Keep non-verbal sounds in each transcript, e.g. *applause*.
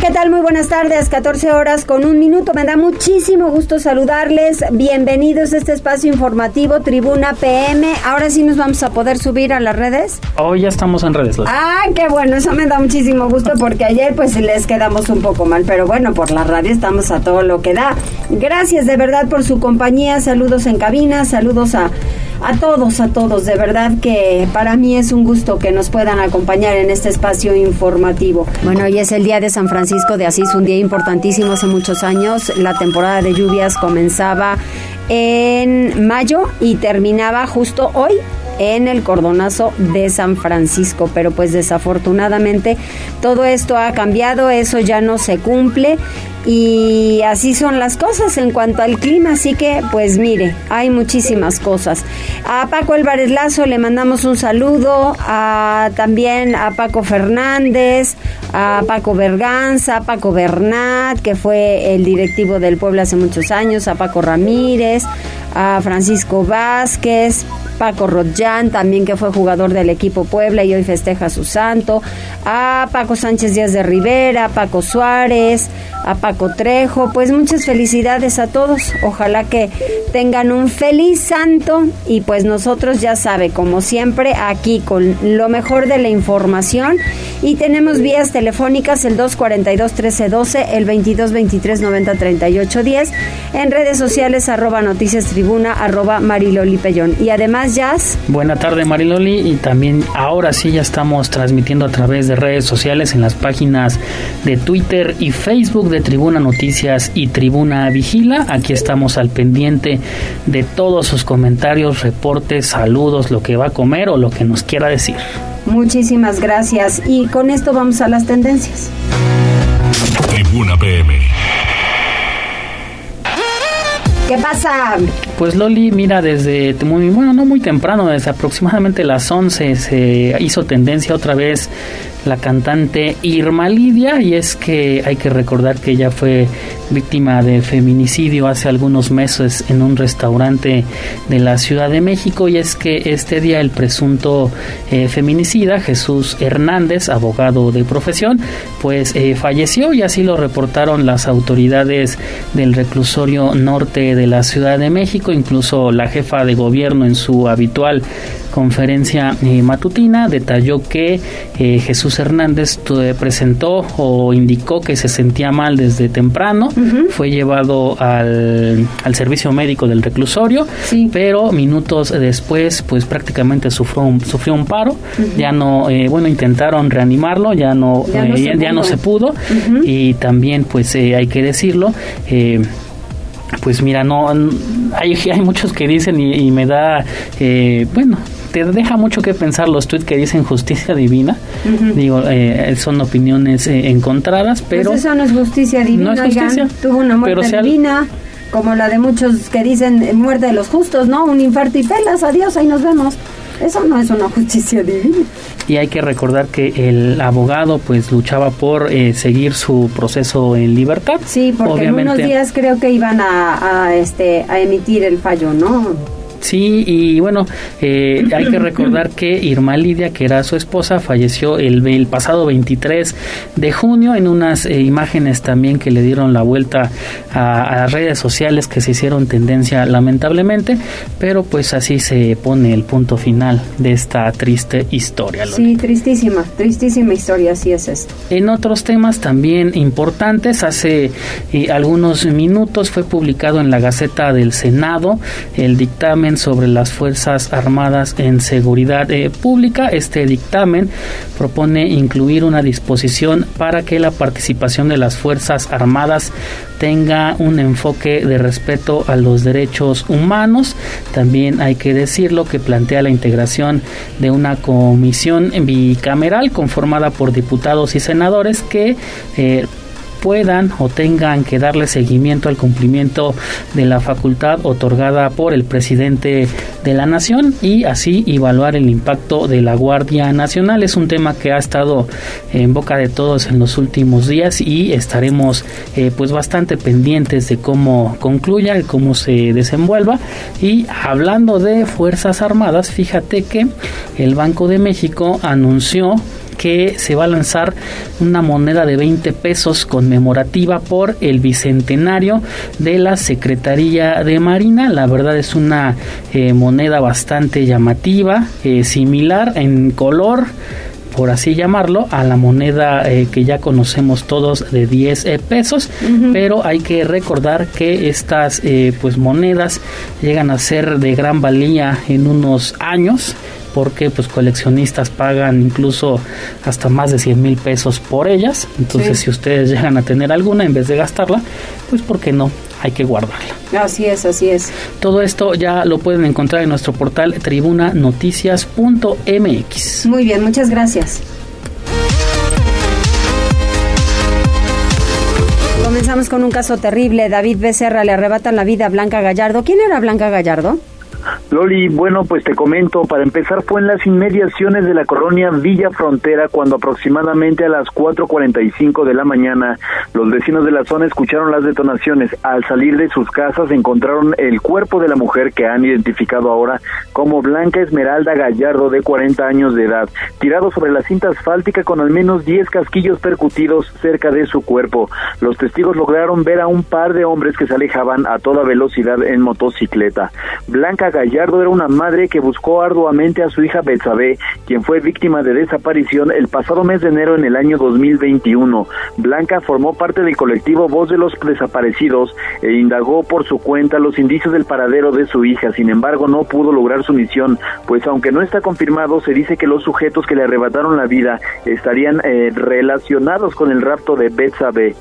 ¿Qué tal? Muy buenas tardes, 14 horas con un minuto. Me da muchísimo gusto saludarles. Bienvenidos a este espacio informativo Tribuna PM. Ahora sí nos vamos a poder subir a las redes. Hoy ya estamos en redes. Ah, qué bueno, eso me da muchísimo gusto porque ayer pues les quedamos un poco mal, pero bueno, por la radio estamos a todo lo que da. Gracias de verdad por su compañía. Saludos en cabina, saludos a a todos, a todos. De verdad que para mí es un gusto que nos puedan acompañar en este espacio informativo. Bueno, hoy es el día de San Francisco de Asís, un día importantísimo hace muchos años. La temporada de lluvias comenzaba en mayo y terminaba justo hoy en el cordonazo de San Francisco, pero pues desafortunadamente todo esto ha cambiado, eso ya no se cumple y así son las cosas en cuanto al clima, así que pues mire, hay muchísimas cosas. A Paco Álvarez Lazo le mandamos un saludo, a, también a Paco Fernández, a Paco Berganza, a Paco Bernat, que fue el directivo del pueblo hace muchos años, a Paco Ramírez, a Francisco Vázquez, Paco Rodjan, también que fue jugador del equipo Puebla y hoy festeja su santo, a Paco Sánchez Díaz de Rivera, a Paco Suárez, a Paco Trejo, pues muchas felicidades a todos, ojalá que tengan un feliz santo. Y pues nosotros ya sabe, como siempre, aquí con lo mejor de la información. Y tenemos vías telefónicas el 242-1312, el 2223-903810, en redes sociales arroba noticias tribuna arroba mariloli pellón. Y además Jazz. Buena tarde Mariloli. Y también ahora sí ya estamos transmitiendo a través de redes sociales en las páginas de Twitter y Facebook de Tribuna Noticias y Tribuna Vigila. Aquí estamos al pendiente de todos sus comentarios, reportes, saludos, lo que va a comer o lo que nos quiera decir. Muchísimas gracias y con esto vamos a las tendencias. Tribuna PM. ¿Qué pasa? Pues Loli, mira, desde muy, bueno, no muy temprano, desde aproximadamente las 11 se hizo tendencia otra vez la cantante Irma Lidia y es que hay que recordar que ella fue víctima de feminicidio hace algunos meses en un restaurante de la Ciudad de México y es que este día el presunto eh, feminicida Jesús Hernández, abogado de profesión, pues eh, falleció y así lo reportaron las autoridades del reclusorio norte de la Ciudad de México, incluso la jefa de gobierno en su habitual conferencia eh, matutina detalló que Jesús Hernández presentó o indicó que se sentía mal desde temprano, fue llevado al, servicio médico del reclusorio, pero minutos después pues prácticamente sufrió un, sufrió un paro, ya no, eh, bueno, intentaron reanimarlo, ya no, ya no, se, pudo. y también pues eh, hay que decirlo, eh, pues mira, no hay, hay muchos que dicen y, me da, bueno, te deja mucho que pensar los tweets que dicen justicia divina. Digo, eh, son opiniones eh, encontradas, pues pero... Pues eso no es justicia divina, no es justicia, tuvo una muerte divina. Como la de muchos que dicen eh, muerte de los justos, ¿no? Un infarto y pelas, adiós, ahí nos vemos. Eso no es una *laughs* justicia divina. Y hay que recordar que el abogado pues luchaba por seguir su proceso en libertad. Sí, porque en unos días creo que iban a, a, este, a emitir el fallo, ¿no? Sí, y bueno, eh, hay que recordar que Irma Lidia, que era su esposa, falleció el, el pasado 23 de junio en unas eh, imágenes también que le dieron la vuelta a, las redes sociales que se hicieron tendencia lamentablemente, pero pues así se pone el punto final de esta triste historia. Sí, tristísima, tristísima historia, así es esto. En otros temas también importantes, hace eh, algunos minutos fue publicado en la Gaceta del Senado el dictamen sobre las Fuerzas Armadas en seguridad eh, pública. Este dictamen propone incluir una disposición para que la participación de las Fuerzas Armadas tenga un enfoque de respeto a los derechos humanos. También hay que decirlo que plantea la integración de una comisión bicameral conformada por diputados y senadores que eh, puedan o tengan que darle seguimiento al cumplimiento de la facultad otorgada por el presidente de la nación y así evaluar el impacto de la Guardia Nacional. Es un tema que ha estado en boca de todos en los últimos días y estaremos eh, pues bastante pendientes de cómo concluya, y cómo se desenvuelva. Y hablando de Fuerzas Armadas, fíjate que el Banco de México anunció que se va a lanzar una moneda de 20 pesos conmemorativa por el bicentenario de la Secretaría de Marina. La verdad es una eh, moneda bastante llamativa, eh, similar en color por así llamarlo, a la moneda eh, que ya conocemos todos de 10 pesos, pero hay que recordar que estas pues monedas llegan a ser de gran valía en unos años porque pues coleccionistas pagan incluso hasta más de 100 mil pesos por ellas. Entonces si ustedes llegan a tener alguna en vez de gastarla, pues ¿por qué no? Hay que guardarla. Así es, así es. Todo esto ya lo pueden encontrar en nuestro portal tribunanoticias.mx. Muy bien, muchas gracias. Comenzamos con un caso terrible. David Becerra le arrebatan la vida a Blanca Gallardo. ¿Quién era Blanca Gallardo? Loli, bueno, pues te comento, para empezar fue en las inmediaciones de la colonia Villa Frontera cuando aproximadamente a las 4.45 de la mañana los vecinos de la zona escucharon las detonaciones. Al salir de sus casas encontraron el cuerpo de la mujer que han identificado ahora como Blanca Esmeralda Gallardo de 40 años de edad, tirado sobre la cinta asfáltica con al menos 10 casquillos percutidos cerca de su cuerpo. Los testigos lograron ver a un par de hombres que se alejaban a toda velocidad en motocicleta. Blanca Gallardo era una madre que buscó arduamente a su hija Betsabe, quien fue víctima de desaparición el pasado mes de enero en el año 2021. Blanca formó parte del colectivo Voz de los Desaparecidos e indagó por su cuenta los indicios del paradero de su hija. Sin embargo, no pudo lograr su misión, pues aunque no está confirmado, se dice que los sujetos que le arrebataron la vida estarían eh, relacionados con el rapto de Betsabe.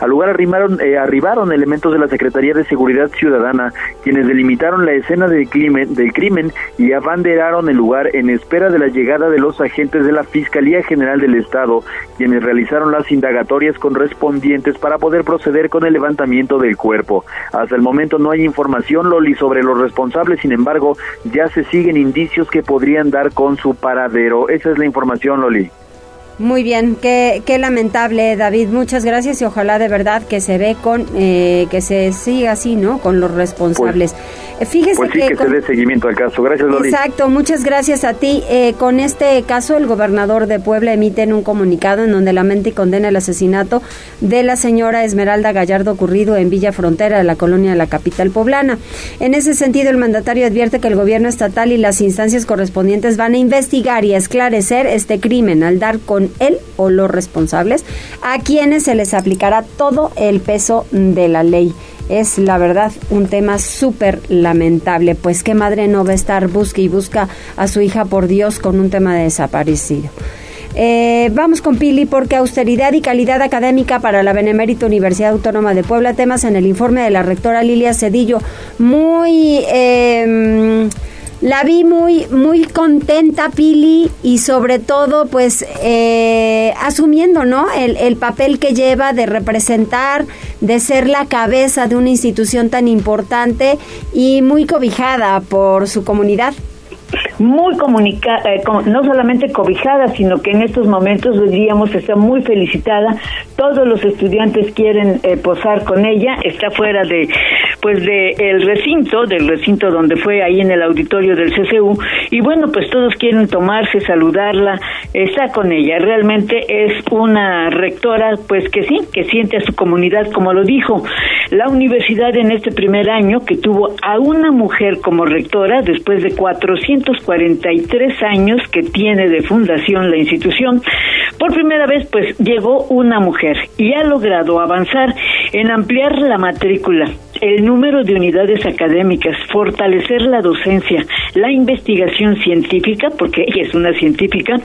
Al lugar eh, arribaron elementos de la Secretaría de Seguridad Ciudadana, quienes delimitaron la escena crimen, del crimen y abanderaron el lugar en espera de la llegada de los agentes de la Fiscalía General del Estado, quienes realizaron las indagatorias correspondientes para poder proceder con el levantamiento del cuerpo. Hasta el momento no hay información, Loli, sobre los responsables, sin embargo, ya se siguen indicios que podrían dar con su paradero. Esa es la información, Loli. Muy bien, qué, qué lamentable, David. Muchas gracias y ojalá de verdad que se ve con, eh, que se siga así, ¿no? Con los responsables. Pues, Fíjese pues sí, que, se dé seguimiento al caso. Gracias, Loli. Exacto, muchas gracias a ti. Eh, con este caso, el gobernador de Puebla emite un comunicado en donde lamenta y condena el asesinato de la señora Esmeralda Gallardo ocurrido en Villa Frontera de la colonia de la capital poblana. En ese sentido, el mandatario advierte que el gobierno estatal y las instancias correspondientes van a investigar y a esclarecer este crimen al dar con él o los responsables, a quienes se les aplicará todo el peso de la ley. Es la verdad un tema súper lamentable, pues qué madre no va a estar busca y busca a su hija por Dios con un tema de desaparecido. Eh, vamos con Pili porque austeridad y calidad académica para la Benemérita Universidad Autónoma de Puebla, temas en el informe de la rectora Lilia Cedillo. Muy... Eh, la vi muy, muy contenta, Pili, y sobre todo, pues, eh, asumiendo, ¿no? El, el papel que lleva de representar, de ser la cabeza de una institución tan importante y muy cobijada por su comunidad muy comunicada, eh, no solamente cobijada, sino que en estos momentos diríamos está muy felicitada. Todos los estudiantes quieren eh, posar con ella. Está fuera de, pues, de el recinto, del recinto donde fue ahí en el auditorio del CCU. Y bueno, pues todos quieren tomarse, saludarla, está con ella. Realmente es una rectora, pues que sí, que siente a su comunidad, como lo dijo la universidad en este primer año que tuvo a una mujer como rectora después de 443 años que tiene de fundación la institución. Por primera vez, pues llegó una mujer y ha logrado avanzar en ampliar la matrícula el número de unidades académicas, fortalecer la docencia, la investigación científica, porque ella es una científica,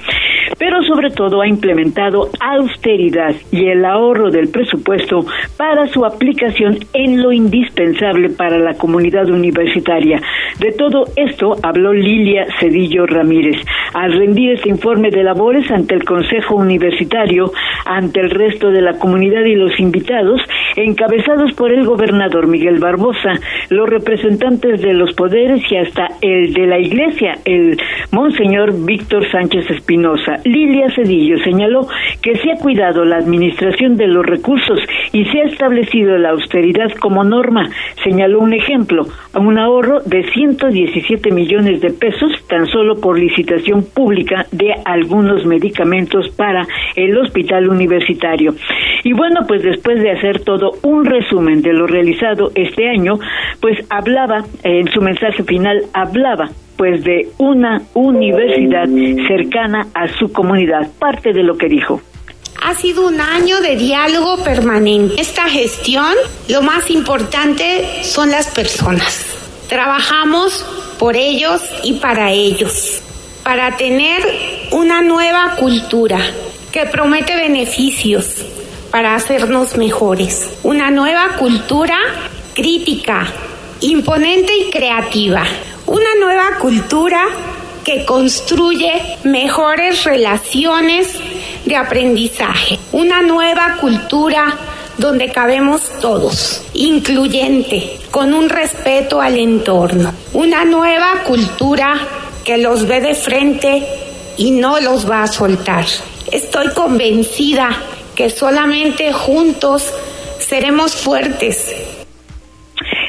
pero sobre todo ha implementado austeridad y el ahorro del presupuesto para su aplicación en lo indispensable para la comunidad universitaria. De todo esto habló Lilia Cedillo Ramírez al rendir este informe de labores ante el Consejo Universitario, ante el resto de la comunidad y los invitados, encabezados por el gobernador Miguel Barbosa, los representantes de los poderes y hasta el de la Iglesia, el Monseñor Víctor Sánchez Espinosa. Lilia Cedillo señaló que se ha cuidado la administración de los recursos y se ha establecido la austeridad como norma. Señaló un ejemplo, un ahorro de 117 millones de pesos tan solo por licitación pública de algunos medicamentos para el hospital universitario. Y bueno, pues después de hacer todo un resumen de lo realizado este año, pues hablaba, en su mensaje final, hablaba pues de una universidad cercana a su comunidad, parte de lo que dijo. Ha sido un año de diálogo permanente. Esta gestión, lo más importante son las personas. Trabajamos por ellos y para ellos, para tener una nueva cultura que promete beneficios para hacernos mejores. Una nueva cultura crítica, imponente y creativa. Una nueva cultura que construye mejores relaciones de aprendizaje. Una nueva cultura donde cabemos todos, incluyente, con un respeto al entorno. Una nueva cultura que los ve de frente y no los va a soltar. Estoy convencida que solamente juntos seremos fuertes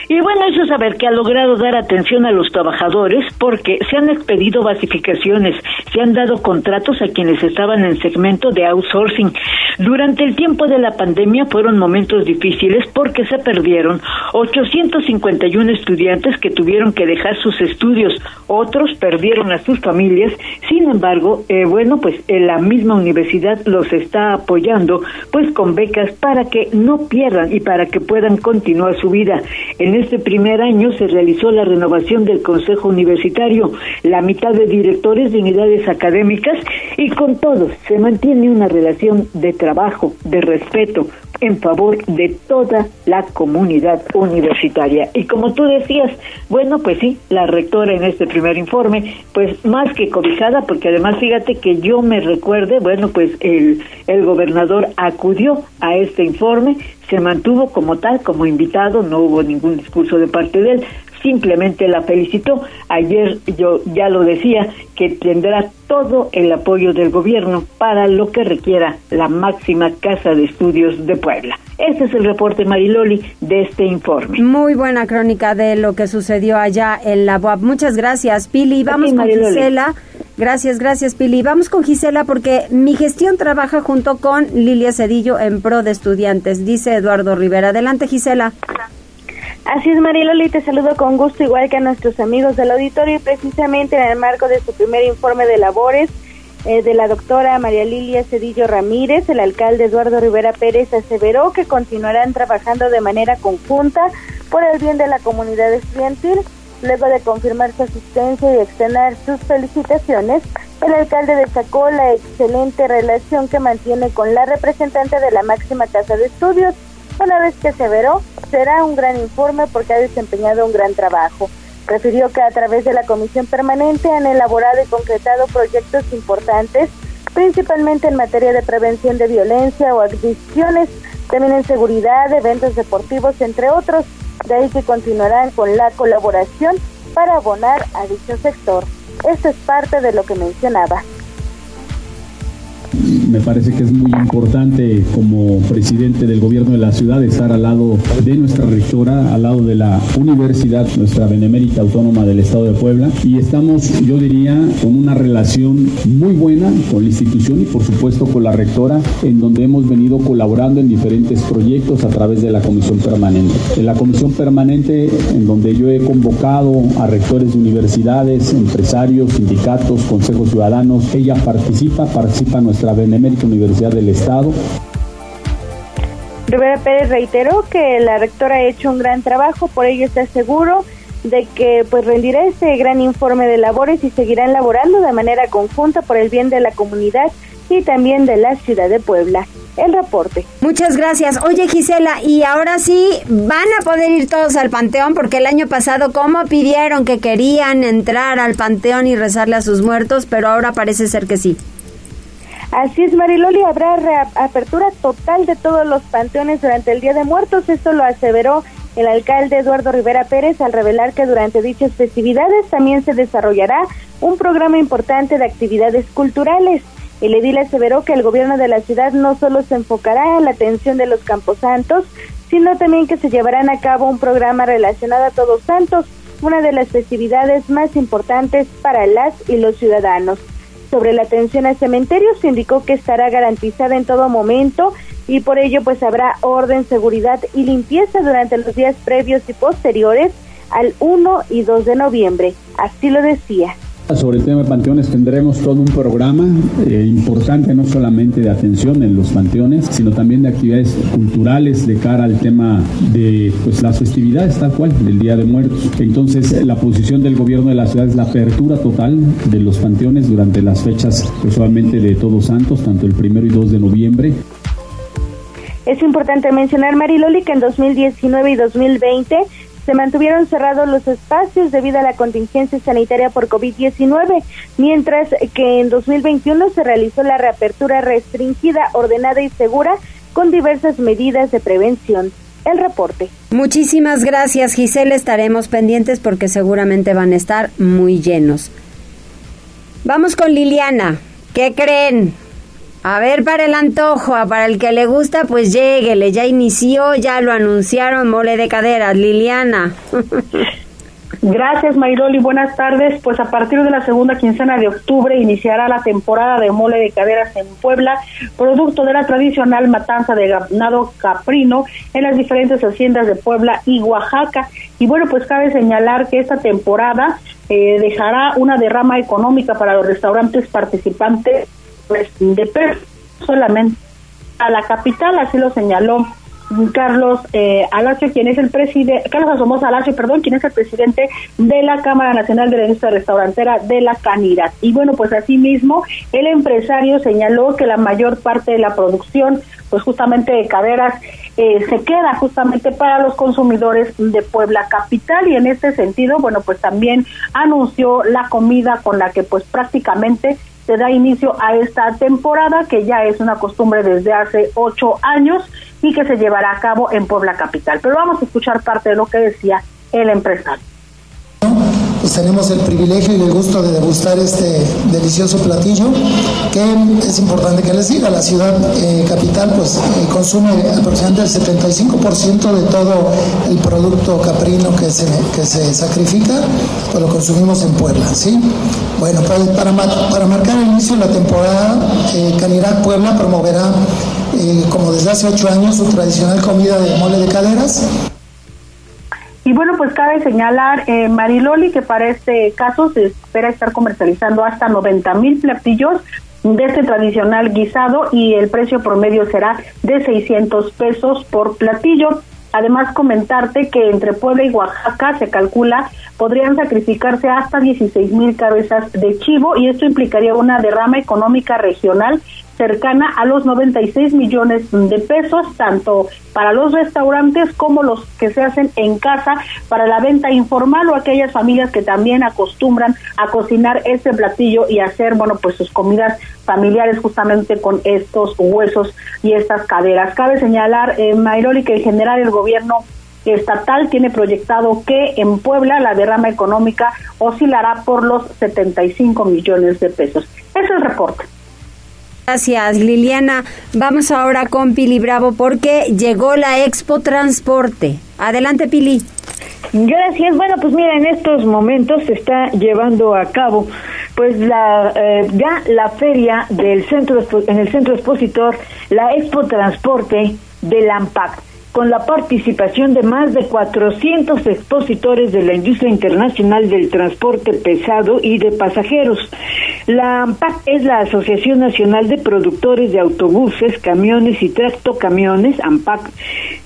y bueno, eso es saber que ha logrado dar atención a los trabajadores porque se han expedido basificaciones, se han dado contratos a quienes estaban en segmento de outsourcing. Durante el tiempo de la pandemia fueron momentos difíciles porque se perdieron 851 estudiantes que tuvieron que dejar sus estudios, otros perdieron a sus familias. Sin embargo, eh, bueno, pues eh, la misma universidad los está apoyando pues con becas para que no pierdan y para que puedan continuar su vida. En este primer año se realizó la renovación del Consejo Universitario, la mitad de directores de unidades académicas y con todos se mantiene una relación de trabajo, de respeto en favor de toda la comunidad universitaria. Y como tú decías, bueno, pues sí, la rectora en este primer informe, pues más que cobijada, porque además fíjate que yo me recuerde, bueno, pues el, el gobernador acudió a este informe, se mantuvo como tal, como invitado, no hubo ningún discurso de parte de él, simplemente la felicitó. Ayer yo ya lo decía, que tendrá todo el apoyo del gobierno para lo que requiera la máxima casa de estudios de Puebla. Este es el reporte Mariloli de este informe. Muy buena crónica de lo que sucedió allá en la UAP. Muchas gracias, Pili. Vamos con Gisela. Gracias, gracias, Pili. Vamos con Gisela porque mi gestión trabaja junto con Lilia Cedillo en pro de estudiantes, dice Eduardo Rivera. Adelante, Gisela. Así es, Mariloli, te saludo con gusto, igual que a nuestros amigos del auditorio, y precisamente en el marco de su primer informe de labores eh, de la doctora María Lilia Cedillo Ramírez, el alcalde Eduardo Rivera Pérez aseveró que continuarán trabajando de manera conjunta por el bien de la comunidad estudiantil. Luego de confirmar su asistencia y extender sus felicitaciones, el alcalde destacó la excelente relación que mantiene con la representante de la máxima casa de estudios, una vez que aseveró será un gran informe porque ha desempeñado un gran trabajo. Refirió que a través de la comisión permanente han elaborado y concretado proyectos importantes, principalmente en materia de prevención de violencia o adicciones, también en seguridad, eventos deportivos, entre otros. De ahí que continuarán con la colaboración para abonar a dicho sector. Esto es parte de lo que mencionaba me parece que es muy importante como presidente del gobierno de la ciudad estar al lado de nuestra rectora, al lado de la universidad, nuestra benemérita autónoma del estado de Puebla. Y estamos, yo diría, con una relación muy buena con la institución y por supuesto con la rectora, en donde hemos venido colaborando en diferentes proyectos a través de la comisión permanente. En la comisión permanente, en donde yo he convocado a rectores de universidades, empresarios, sindicatos, consejos ciudadanos, ella participa, participa nuestra Benemérita Universidad del Estado. Rivera Pérez reiteró que la rectora ha hecho un gran trabajo, por ello está seguro de que pues rendirá este gran informe de labores y seguirán laborando de manera conjunta por el bien de la comunidad y también de la ciudad de Puebla. El reporte. Muchas gracias. Oye Gisela, y ahora sí van a poder ir todos al panteón porque el año pasado cómo pidieron que querían entrar al panteón y rezarle a sus muertos, pero ahora parece ser que sí. Así es, Mariloli, habrá apertura total de todos los panteones durante el Día de Muertos. Esto lo aseveró el alcalde Eduardo Rivera Pérez al revelar que durante dichas festividades también se desarrollará un programa importante de actividades culturales. El edil aseveró que el gobierno de la ciudad no solo se enfocará en la atención de los camposantos, sino también que se llevarán a cabo un programa relacionado a Todos Santos, una de las festividades más importantes para las y los ciudadanos. Sobre la atención a cementerios, se indicó que estará garantizada en todo momento y por ello pues habrá orden, seguridad y limpieza durante los días previos y posteriores al 1 y 2 de noviembre. Así lo decía. Sobre el tema de panteones tendremos todo un programa eh, importante, no solamente de atención en los panteones, sino también de actividades culturales de cara al tema de pues, las festividades tal cual, del Día de Muertos. Entonces, la posición del gobierno de la ciudad es la apertura total de los panteones durante las fechas, usualmente de Todos Santos, tanto el primero y 2 de noviembre. Es importante mencionar, Mariloli, que en 2019 y 2020 se mantuvieron cerrados los espacios debido a la contingencia sanitaria por COVID-19, mientras que en 2021 se realizó la reapertura restringida, ordenada y segura con diversas medidas de prevención. El reporte. Muchísimas gracias, Giselle. Estaremos pendientes porque seguramente van a estar muy llenos. Vamos con Liliana. ¿Qué creen? A ver, para el antojo, para el que le gusta, pues lléguele, ya inició, ya lo anunciaron, mole de caderas, Liliana. *laughs* Gracias, Mayroli. Buenas tardes. Pues a partir de la segunda quincena de octubre iniciará la temporada de mole de caderas en Puebla, producto de la tradicional matanza de ganado caprino en las diferentes haciendas de Puebla y Oaxaca. Y bueno, pues cabe señalar que esta temporada eh, dejará una derrama económica para los restaurantes participantes pues, de solamente a la capital, así lo señaló Carlos eh, Alacio, quien es el presidente, Carlos Asomos Alacio, perdón, quien es el presidente de la Cámara Nacional de la Industria Restaurantera de la Canidad. Y bueno, pues asimismo, el empresario señaló que la mayor parte de la producción, pues justamente de caderas, eh, se queda justamente para los consumidores de Puebla Capital y en este sentido, bueno, pues también anunció la comida con la que pues prácticamente se da inicio a esta temporada que ya es una costumbre desde hace ocho años y que se llevará a cabo en Puebla Capital. Pero vamos a escuchar parte de lo que decía el empresario pues tenemos el privilegio y el gusto de degustar este delicioso platillo que es importante que les diga, la ciudad eh, capital pues eh, consume aproximadamente el 75% de todo el producto caprino que se, que se sacrifica, pues lo consumimos en Puebla, ¿sí? Bueno, pues para, para marcar el inicio de la temporada, eh, Canirac Puebla promoverá, eh, como desde hace ocho años, su tradicional comida de mole de caderas, y bueno, pues cabe señalar, eh, Mariloli, que para este caso se espera estar comercializando hasta 90 mil platillos de este tradicional guisado y el precio promedio será de 600 pesos por platillo. Además, comentarte que entre Puebla y Oaxaca se calcula podrían sacrificarse hasta 16 mil cabezas de chivo y esto implicaría una derrama económica regional cercana a los 96 millones de pesos, tanto para los restaurantes como los que se hacen en casa para la venta informal o aquellas familias que también acostumbran a cocinar este platillo y hacer, bueno, pues sus comidas familiares justamente con estos huesos y estas caderas. Cabe señalar, eh, Mayroli, que en general el gobierno estatal tiene proyectado que en Puebla la derrama económica oscilará por los 75 millones de pesos. Ese es el reporte. Gracias, Liliana. Vamos ahora con Pili Bravo porque llegó la Expo Transporte. Adelante, Pili. Gracias. Bueno, pues mira, en estos momentos se está llevando a cabo pues la eh, ya la feria del centro en el centro expositor, la Expo Transporte del AMPAC con la participación de más de 400 expositores de la industria internacional del transporte pesado y de pasajeros. La AMPAC es la Asociación Nacional de Productores de Autobuses, Camiones y Tractocamiones, AMPAC,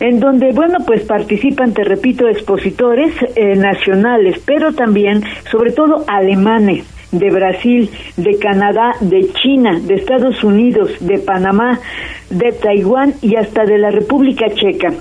en donde, bueno, pues participan, te repito, expositores eh, nacionales, pero también, sobre todo, alemanes de Brasil, de Canadá, de China, de Estados Unidos, de Panamá, de Taiwán y hasta de la República Checa.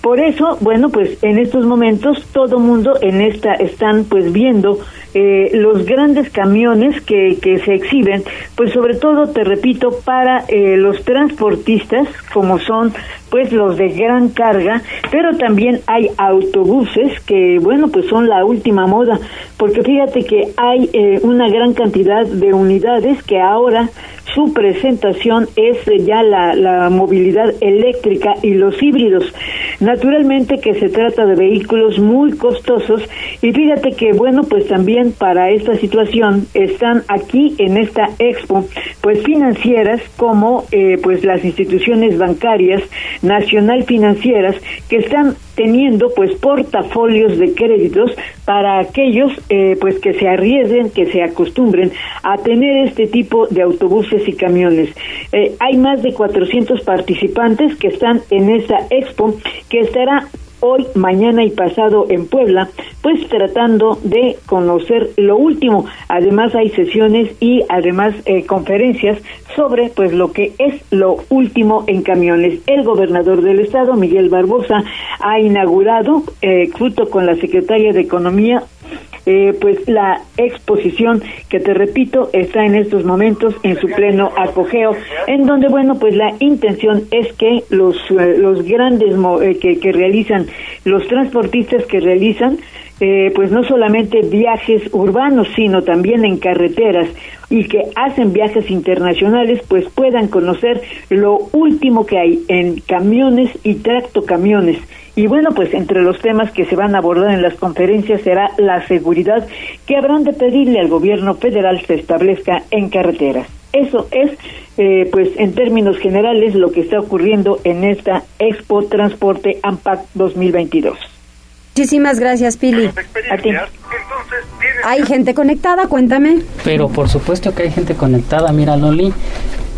Por eso, bueno, pues en estos momentos todo mundo en esta están pues viendo eh, los grandes camiones que, que se exhiben, pues sobre todo, te repito, para eh, los transportistas, como son pues los de gran carga, pero también hay autobuses que, bueno, pues son la última moda, porque fíjate que hay eh, una gran cantidad de unidades que ahora su presentación es ya la, la, movilidad eléctrica y los híbridos. Naturalmente que se trata de vehículos muy costosos y fíjate que bueno pues también para esta situación están aquí en esta expo pues financieras como eh, pues las instituciones bancarias nacional financieras que están teniendo pues portafolios de créditos para aquellos eh, pues que se arriesguen, que se acostumbren a tener este tipo de autobuses y camiones. Eh, hay más de 400 participantes que están en esta expo que estará hoy, mañana y pasado en Puebla, pues tratando de conocer lo último. Además hay sesiones y además eh, conferencias sobre pues lo que es lo último en camiones. El gobernador del estado, Miguel Barbosa, ha inaugurado, eh, junto con la secretaria de Economía, eh, pues la exposición que te repito está en estos momentos en su pleno apogeo en donde bueno pues la intención es que los eh, los grandes eh, que, que realizan los transportistas que realizan eh, pues no solamente viajes urbanos, sino también en carreteras y que hacen viajes internacionales, pues puedan conocer lo último que hay en camiones y tractocamiones. Y bueno, pues entre los temas que se van a abordar en las conferencias será la seguridad que habrán de pedirle al gobierno federal se establezca en carreteras. Eso es, eh, pues en términos generales, lo que está ocurriendo en esta Expo Transporte AMPAC 2022. Muchísimas gracias, Pili. ¿Hay gente conectada? Cuéntame. Pero por supuesto que hay gente conectada, mira, Loli.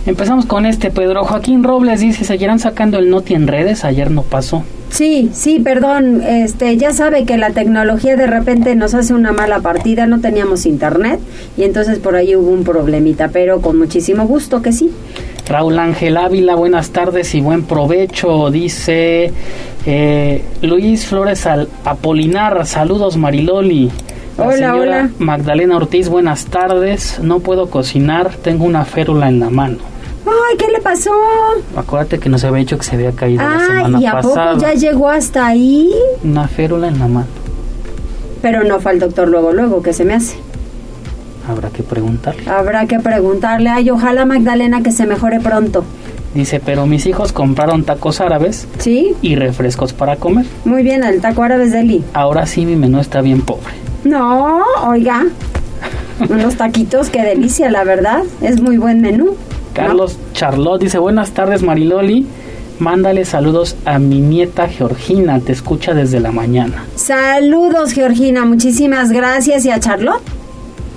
Empezamos con este, Pedro Joaquín Robles dice, ¿seguirán sacando el Noti en redes? Ayer no pasó. Sí, sí, perdón, este, ya sabe que la tecnología de repente nos hace una mala partida, no teníamos internet y entonces por ahí hubo un problemita, pero con muchísimo gusto que sí. Raúl Ángel Ávila, buenas tardes y buen provecho, dice eh, Luis Flores Al Apolinar, saludos Mariloli. La hola, señora hola. Magdalena Ortiz, buenas tardes, no puedo cocinar, tengo una férula en la mano. Ay, ¿qué le pasó? Acuérdate que nos había dicho que se había caído la semana ¿y a pasada. poco ya llegó hasta ahí? Una férula en la mano. Pero no fue al doctor luego, luego, que se me hace. Habrá que preguntarle. Habrá que preguntarle. Ay, ojalá Magdalena que se mejore pronto. Dice, pero mis hijos compraron tacos árabes ¿Sí? y refrescos para comer. Muy bien, el taco árabe es de. Ahora sí mi menú está bien pobre. No, oiga. *laughs* Unos taquitos, qué delicia, la verdad. Es muy buen menú. Carlos Charlotte dice, buenas tardes Mariloli. Mándale saludos a mi nieta Georgina, te escucha desde la mañana. Saludos, Georgina. Muchísimas gracias. ¿Y a Charlotte?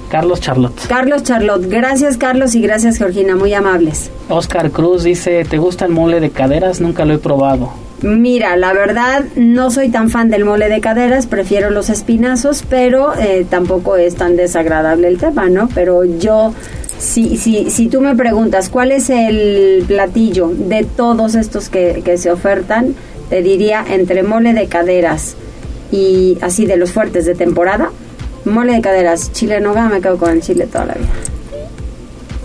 Carlos Charlotte. Carlos Charlotte. Gracias, Carlos, y gracias, Georgina. Muy amables. Oscar Cruz dice, ¿te gusta el mole de caderas? Nunca lo he probado. Mira, la verdad no soy tan fan del mole de caderas, prefiero los espinazos, pero eh, tampoco es tan desagradable el tema, ¿no? Pero yo, si, si, si tú me preguntas cuál es el platillo de todos estos que, que se ofertan, te diría entre mole de caderas y así de los fuertes de temporada, mole de caderas, chile en me quedo con el chile toda la vida.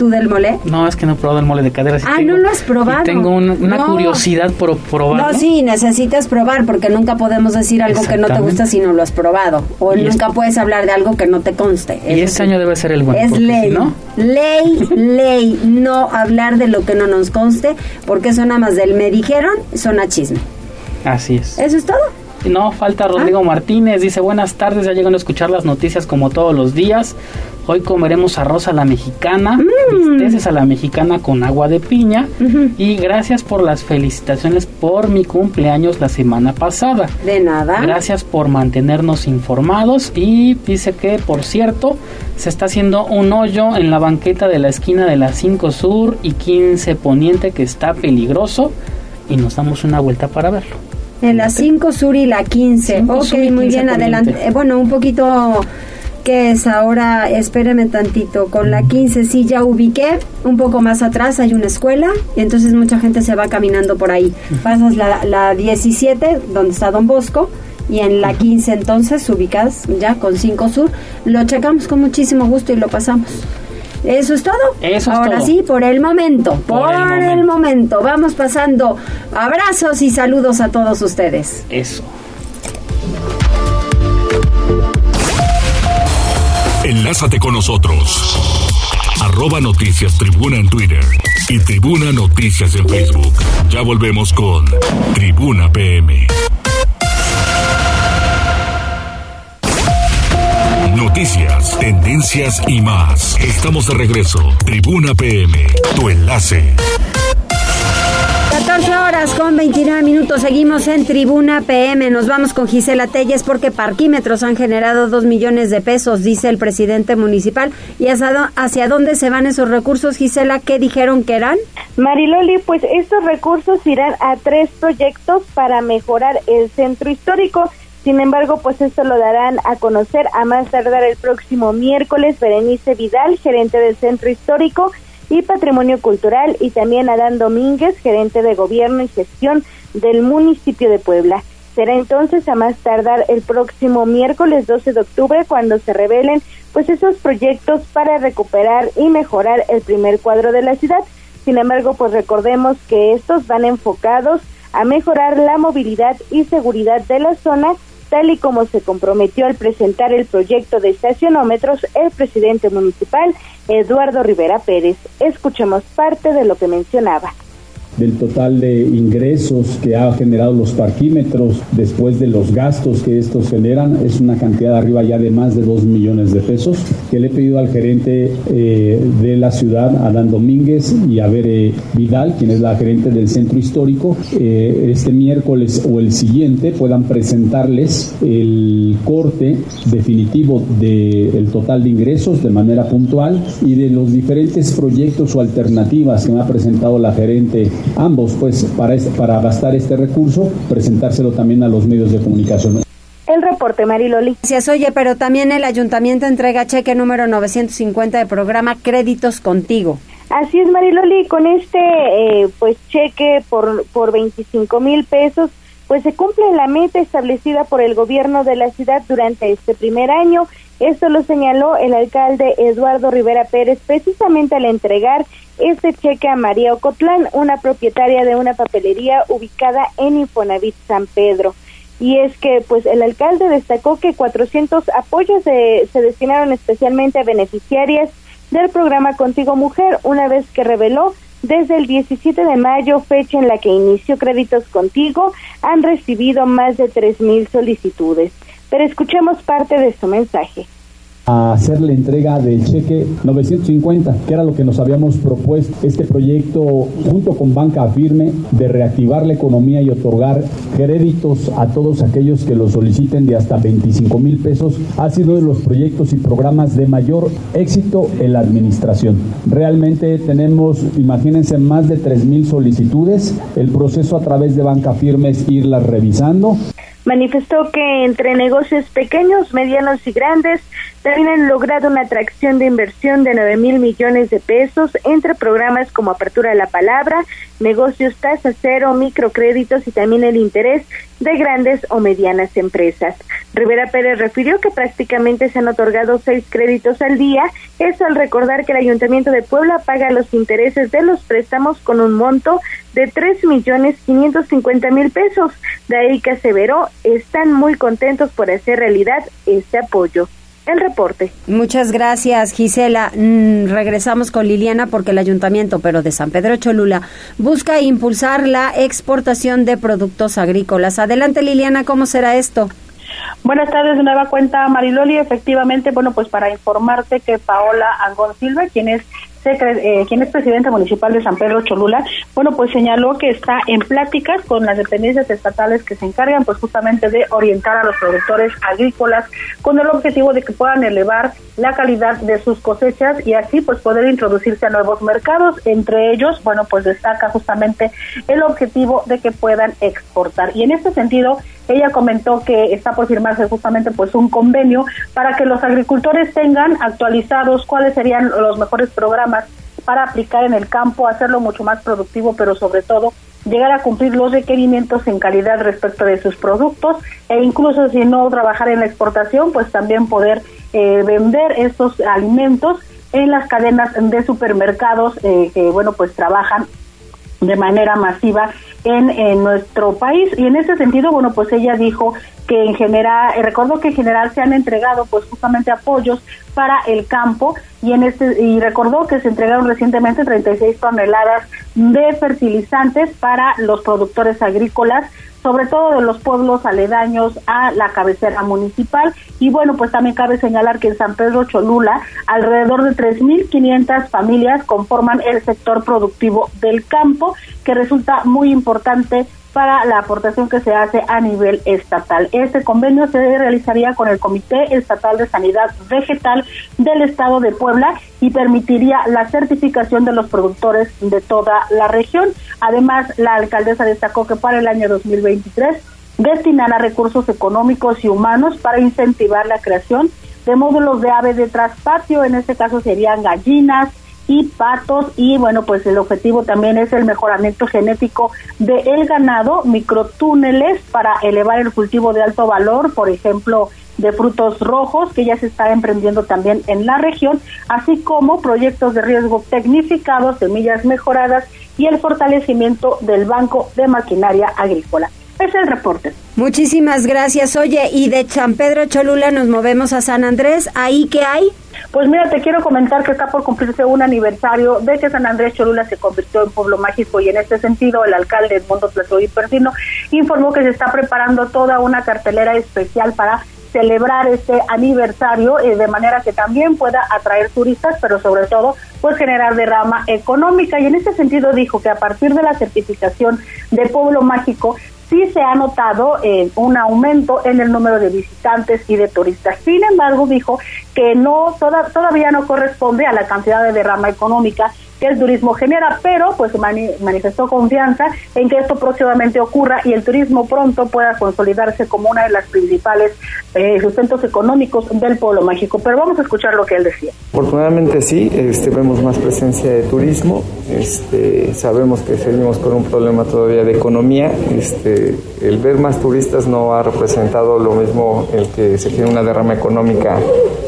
¿Tú del mole? No, es que no he probado el mole de caderas. y Ah, tengo- no lo has probado. tengo un- una No. curiosidad por probarlo. No, sí, necesitas probar porque nunca podemos decir algo que no te gusta si no lo has probado. O Y nunca es- puedes hablar de algo que no te conste. Y este sí. año debe ser el bueno. Es ley, si no, ley, *laughs* ley, no hablar de lo que no nos conste, porque eso nada más del me dijeron, suena chisme. así es. ¿Eso es todo? No, falta Rodrigo Martínez. Dice, buenas tardes, ya llegan a escuchar las noticias como todos los días. Hoy comeremos arroz a la mexicana, mm. a la mexicana con agua de piña. Y gracias por las felicitaciones por mi cumpleaños la semana pasada. De nada. Gracias por mantenernos informados. Y dice que, por cierto, se está haciendo un hoyo en la banqueta de la esquina de la 5 Sur y 15 Poniente que está peligroso. Y nos damos una vuelta para verlo. En la 5 Sur y la 15. ok, muy bien, adelante. Eh, bueno, un poquito que es ahora, espéreme tantito, con la 15 sí ya ubiqué, un poco más atrás hay una escuela y entonces mucha gente se va caminando por ahí. Pasas la, la 17, donde está Don Bosco, y en la 15 entonces ubicas ya con 5 Sur, lo checamos con muchísimo gusto y lo pasamos. Eso es todo. Eso Ahora sí, por el momento, por, el, momento. Vamos pasando abrazos y saludos a todos ustedes. Eso. Enlázate con nosotros. Arroba Noticias Tribuna en Twitter y Tribuna Noticias en Facebook. Ya volvemos con Tribuna PM. Noticias, tendencias y más. Estamos de regreso. Tribuna PM, tu enlace. 14 horas con 29 minutos. Seguimos en Tribuna PM. Nos vamos con Gisela Telles porque parquímetros han generado 2 millones de pesos, dice el presidente municipal. ¿Y hacia dónde se van esos recursos, Gisela? ¿Qué dijeron que eran? Mariloli, pues estos recursos irán a tres proyectos para mejorar el centro histórico. Sin embargo, pues esto lo darán a conocer a más tardar el próximo miércoles Berenice Vidal, gerente del Centro Histórico y Patrimonio Cultural, y también Adán Domínguez, gerente de Gobierno y Gestión del municipio de Puebla. Será entonces a más tardar el próximo miércoles 12 de octubre cuando se revelen pues esos proyectos para recuperar y mejorar el primer cuadro de la ciudad. Sin embargo, pues recordemos que estos van enfocados a mejorar la movilidad y seguridad de la zona tal y como se comprometió al presentar el proyecto de estacionómetros el presidente municipal Eduardo Rivera Pérez. Escuchemos parte de lo que mencionaba del total de ingresos que ha generado los parquímetros después de los gastos que estos generan es una cantidad arriba ya de más de 2 millones de pesos que le he pedido al gerente eh, de la ciudad, Adán Domínguez y a Bere Vidal, quien es la gerente del centro histórico, eh, este miércoles o el siguiente puedan presentarles el corte definitivo del total de ingresos de manera puntual y de los diferentes proyectos o alternativas que me ha presentado la gerente ambos, pues, para, para gastar este recurso, presentárselo también a los medios de comunicación. El reporte, Mariloli. Gracias. Oye, pero también el ayuntamiento entrega cheque número 950 de programa Créditos Contigo. Así es, Mariloli, con este eh, pues cheque por, por 25 mil pesos, pues se cumple la meta establecida por el gobierno de la ciudad durante este primer año esto lo señaló el alcalde Eduardo Rivera Pérez precisamente al entregar este cheque a María Ocotlán, una propietaria de una papelería ubicada en Infonavit San Pedro. Y es que, pues, el alcalde destacó que 400 apoyos se destinaron especialmente a beneficiarias del programa Contigo Mujer, una vez que reveló desde el 17 de mayo, fecha en la que inició Créditos Contigo, han recibido más de 3.000 solicitudes. Pero escuchemos parte de su mensaje a hacer la entrega del cheque 950, que era lo que nos habíamos propuesto. Este proyecto, junto con Banca Firme, de reactivar la economía y otorgar créditos a todos aquellos que lo soliciten de hasta 25 mil pesos, ha sido de los proyectos y programas de mayor éxito en la administración. Realmente tenemos, imagínense, más de 3 mil solicitudes. El proceso a través de Banca Firme es irlas revisando. Manifestó que entre negocios pequeños, medianos y grandes también han logrado una atracción de inversión de 9 mil millones de pesos entre programas como Apertura de la Palabra, negocios tasa cero, microcréditos y también el interés de grandes o medianas empresas. Rivera Pérez refirió que prácticamente se han otorgado seis créditos al día, eso al recordar que el Ayuntamiento de Puebla paga los intereses de los préstamos con un monto de tres millones quinientos cincuenta mil pesos. De ahí que aseveró, están muy contentos por hacer realidad este apoyo. El reporte. Muchas gracias, Gisela. Mm, regresamos con Liliana porque el ayuntamiento, pero de San Pedro Cholula, busca impulsar la exportación de productos agrícolas. Adelante, Liliana, ¿cómo será esto? Buenas tardes, de nueva cuenta Mariloli. Efectivamente, bueno, pues para informarte que Paola Angón Silva, quien es eh, quien es presidente municipal de San Pedro Cholula, bueno, pues señaló que está en pláticas con las dependencias estatales que se encargan pues justamente de orientar a los productores agrícolas con el objetivo de que puedan elevar la calidad de sus cosechas y así pues poder introducirse a nuevos mercados, entre ellos, bueno, pues destaca justamente el objetivo de que puedan exportar. Y en este sentido, ella comentó que está por firmarse justamente pues un convenio para que los agricultores tengan actualizados cuáles serían los mejores programas para aplicar en el campo, hacerlo mucho más productivo, pero sobre todo llegar a cumplir los requerimientos en calidad respecto de sus productos e incluso si no trabajar en la exportación, pues también poder eh, vender estos alimentos en las cadenas de supermercados eh, que bueno pues trabajan de manera masiva en, nuestro país. Y en ese sentido bueno pues ella dijo que en general eh, recuerdo que en general se han entregado pues justamente apoyos para el campo y en este y recordó que se entregaron recientemente 36 toneladas de fertilizantes para los productores agrícolas sobre todo de los pueblos aledaños a la cabecera municipal. Y bueno, pues también cabe señalar que en San Pedro Cholula alrededor de 3.500 familias conforman el sector productivo del campo, que resulta muy importante para la aportación que se hace a nivel estatal. Este convenio se realizaría con el Comité Estatal de Sanidad Vegetal del Estado de Puebla y permitiría la certificación de los productores de toda la región. Además, la alcaldesa destacó que para el año 2023 destinará recursos económicos y humanos para incentivar la creación de módulos de ave de traspatio, en este caso serían gallinas, y patos y bueno pues el objetivo también es el mejoramiento genético del el ganado, microtúneles para elevar el cultivo de alto valor, por ejemplo de frutos rojos que ya se está emprendiendo también en la región, así como proyectos de riesgo tecnificados, semillas mejoradas y el fortalecimiento del banco de maquinaria agrícola. Es el reporte. Muchísimas gracias. Oye, y de San Pedro Cholula nos movemos a San Andrés. ¿Ahí qué hay? Pues mira, te quiero comentar que está por cumplirse un aniversario de que San Andrés Cholula se convirtió en pueblo mágico y en este sentido el alcalde Edmundo y Persino informó que se está preparando toda una cartelera especial para celebrar este aniversario eh, de manera que también pueda atraer turistas, pero sobre todo pues generar derrama económica y en este sentido dijo que a partir de la certificación de pueblo mágico sí se ha notado eh, un aumento en el número de visitantes y de turistas. Sin embargo, dijo que no todavía no corresponde a la cantidad de derrama económica que el turismo genera, pero pues manifestó confianza en que esto próximamente ocurra y el turismo pronto pueda consolidarse como una de las principales eh, sustentos económicos del pueblo mágico. Pero vamos a escuchar lo que él decía. Afortunadamente sí, este, vemos más presencia de turismo, este, sabemos que seguimos con un problema todavía de economía, este, el ver más turistas no ha representado lo mismo el que se tiene una derrama económica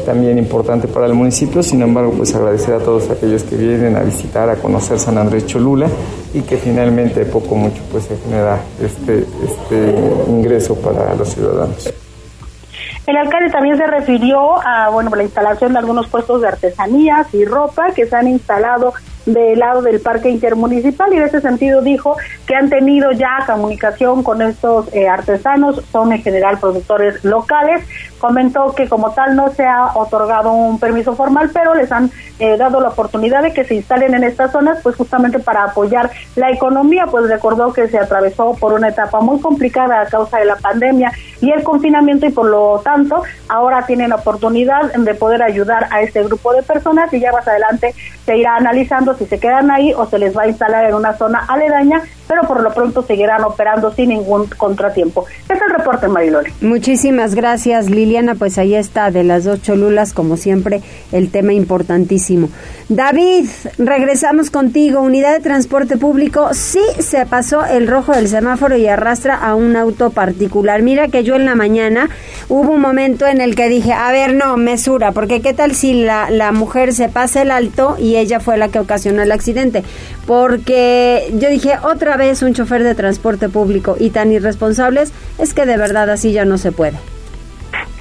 también importante para el municipio, sin embargo pues agradecer a todos aquellos que vienen a visitar a conocer San Andrés Cholula y que finalmente poco mucho pues se genera este, este ingreso para los ciudadanos. El alcalde también se refirió a bueno la instalación de algunos puestos de artesanías y ropa que se han instalado del lado del parque intermunicipal y en ese sentido dijo que han tenido ya comunicación con estos eh, artesanos, son en general productores locales. Comentó que como tal no se ha otorgado un permiso formal, pero les han eh, dado la oportunidad de que se instalen en estas zonas, pues justamente para apoyar la economía, pues recordó que se atravesó por una etapa muy complicada a causa de la pandemia y el confinamiento y por lo tanto ahora tienen la oportunidad de poder ayudar a este grupo de personas y ya más adelante se irá analizando si se quedan ahí o se les va a instalar en una zona aledaña, pero por lo pronto seguirán operando sin ningún contratiempo. Es el reporte, Mariloli. Muchísimas gracias, Liliana. Pues ahí está, de las dos cholulas, como siempre, el tema importantísimo. David, regresamos contigo. Unidad de transporte público, sí se pasó el rojo del semáforo y arrastra a un auto particular. Mira que yo en la mañana hubo un momento en el que dije, a ver, no, mesura, porque qué tal si la, la mujer se pasa el alto y ella fue la que ocasionó el accidente. Porque yo dije, otra vez un chofer de transporte público y tan irresponsables, es que de verdad así ya no se puede.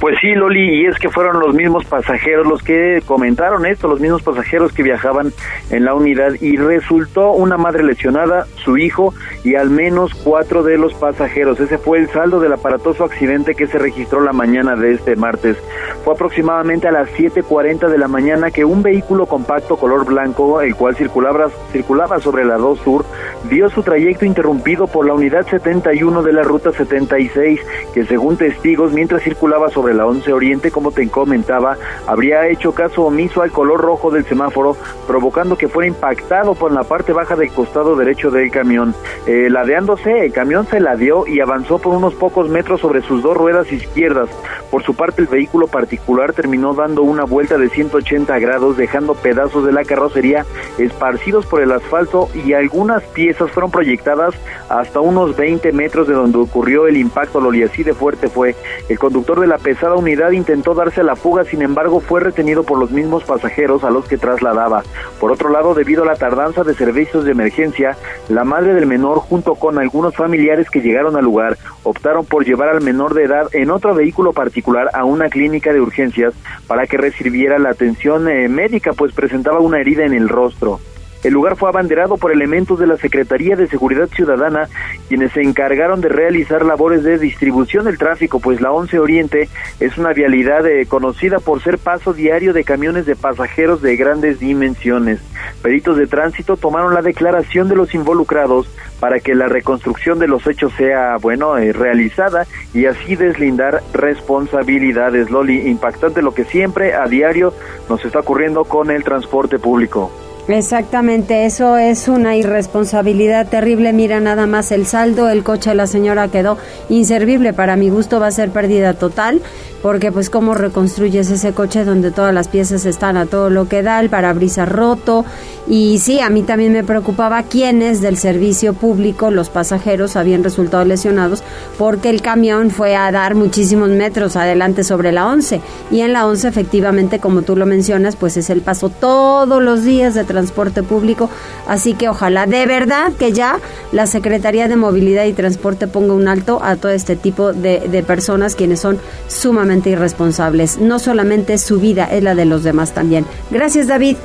Pues sí, Loli, y es que fueron los mismos pasajeros los que comentaron esto, los mismos pasajeros que viajaban en la unidad y resultó una madre lesionada, su hijo y al menos cuatro de los pasajeros. Ese fue el saldo del aparatoso accidente que se registró la mañana de este martes. Fue aproximadamente a las 7.40 de la mañana que un vehículo compacto color blanco, el cual circulaba, circulaba sobre la 2 Sur, vio su trayecto interrumpido por la unidad 71 de la ruta 76, que según testigos, mientras circulaba sobre la 11 Oriente, como te comentaba, habría hecho caso omiso al color rojo del semáforo, provocando que fuera impactado por la parte baja del costado derecho del camión. Eh, ladeándose, el camión se ladeó y avanzó por unos pocos metros sobre sus dos ruedas izquierdas. Por su parte, el vehículo particular terminó dando una vuelta de 180 grados, dejando pedazos de la carrocería esparcidos por el asfalto y algunas piezas fueron proyectadas hasta unos 20 metros de donde ocurrió el impacto. Loli, así de fuerte fue. El conductor de la pesada unidad intentó darse la fuga, sin embargo fue retenido por los mismos pasajeros a los que trasladaba. Por otro lado, debido a la tardanza de servicios de emergencia, la madre del menor junto con algunos familiares que llegaron al lugar optaron por llevar al menor de edad en otro vehículo particular a una clínica de urgencias para que recibiera la atención eh, médica, pues presentaba una herida en el rostro. El lugar fue abanderado por elementos de la Secretaría de Seguridad Ciudadana, quienes se encargaron de realizar labores de distribución del tráfico, pues la 11 Oriente es una vialidad eh, conocida por ser paso diario de camiones de pasajeros de grandes dimensiones. Peritos de tránsito tomaron la declaración de los involucrados para que la reconstrucción de los hechos sea, bueno, eh, realizada y así deslindar responsabilidades. Loli, impactante lo que siempre a diario nos está ocurriendo con el transporte público. Exactamente, eso es una irresponsabilidad terrible. Mira nada más el saldo, el coche de la señora quedó inservible. Para mi gusto va a ser pérdida total, porque pues cómo reconstruyes ese coche donde todas las piezas están a todo lo que da, el parabrisas roto. Y sí, a mí también me preocupaba quiénes del servicio público, los pasajeros, habían resultado lesionados, porque el camión fue a dar muchísimos metros adelante sobre la 11. Y en la 11 efectivamente, como tú lo mencionas, pues es el paso todos los días de transporte público, así que ojalá de verdad que ya la Secretaría de Movilidad y Transporte ponga un alto a todo este tipo de, de personas quienes son sumamente irresponsables. No solamente su vida, es la de los demás también. Gracias David.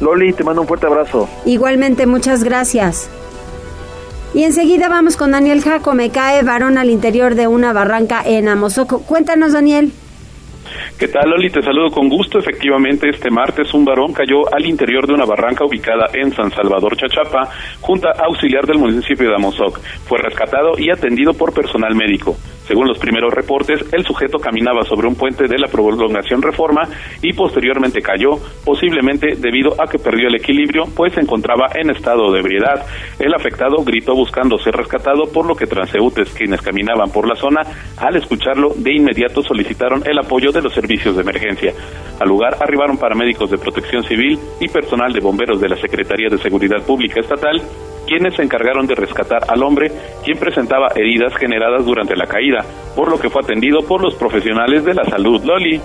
Loli, te mando un fuerte abrazo. Igualmente, muchas gracias. Y enseguida vamos con Daniel Jaco, me cae varón al interior de una barranca en Amozoco. Cuéntanos, Daniel. ¿Qué tal, Loli? Te saludo con gusto. Efectivamente, este martes un varón cayó al interior de una barranca ubicada en San Salvador, Chachapa, junta auxiliar del municipio de Amozoc. Fue rescatado y atendido por personal médico. Según los primeros reportes, el sujeto caminaba sobre un puente de la prolongación Reforma y posteriormente cayó, posiblemente debido a que perdió el equilibrio, pues se encontraba en estado de ebriedad. El afectado gritó buscando ser rescatado, por lo que transeúntes quienes caminaban por la zona, al escucharlo, de inmediato solicitaron el apoyo de los servicios de emergencia. Al lugar arribaron paramédicos de protección civil y personal de bomberos de la Secretaría de Seguridad Pública Estatal, quienes se encargaron de rescatar al hombre, quien presentaba heridas generadas durante la caída, por lo que fue atendido por los profesionales de la salud. Loli.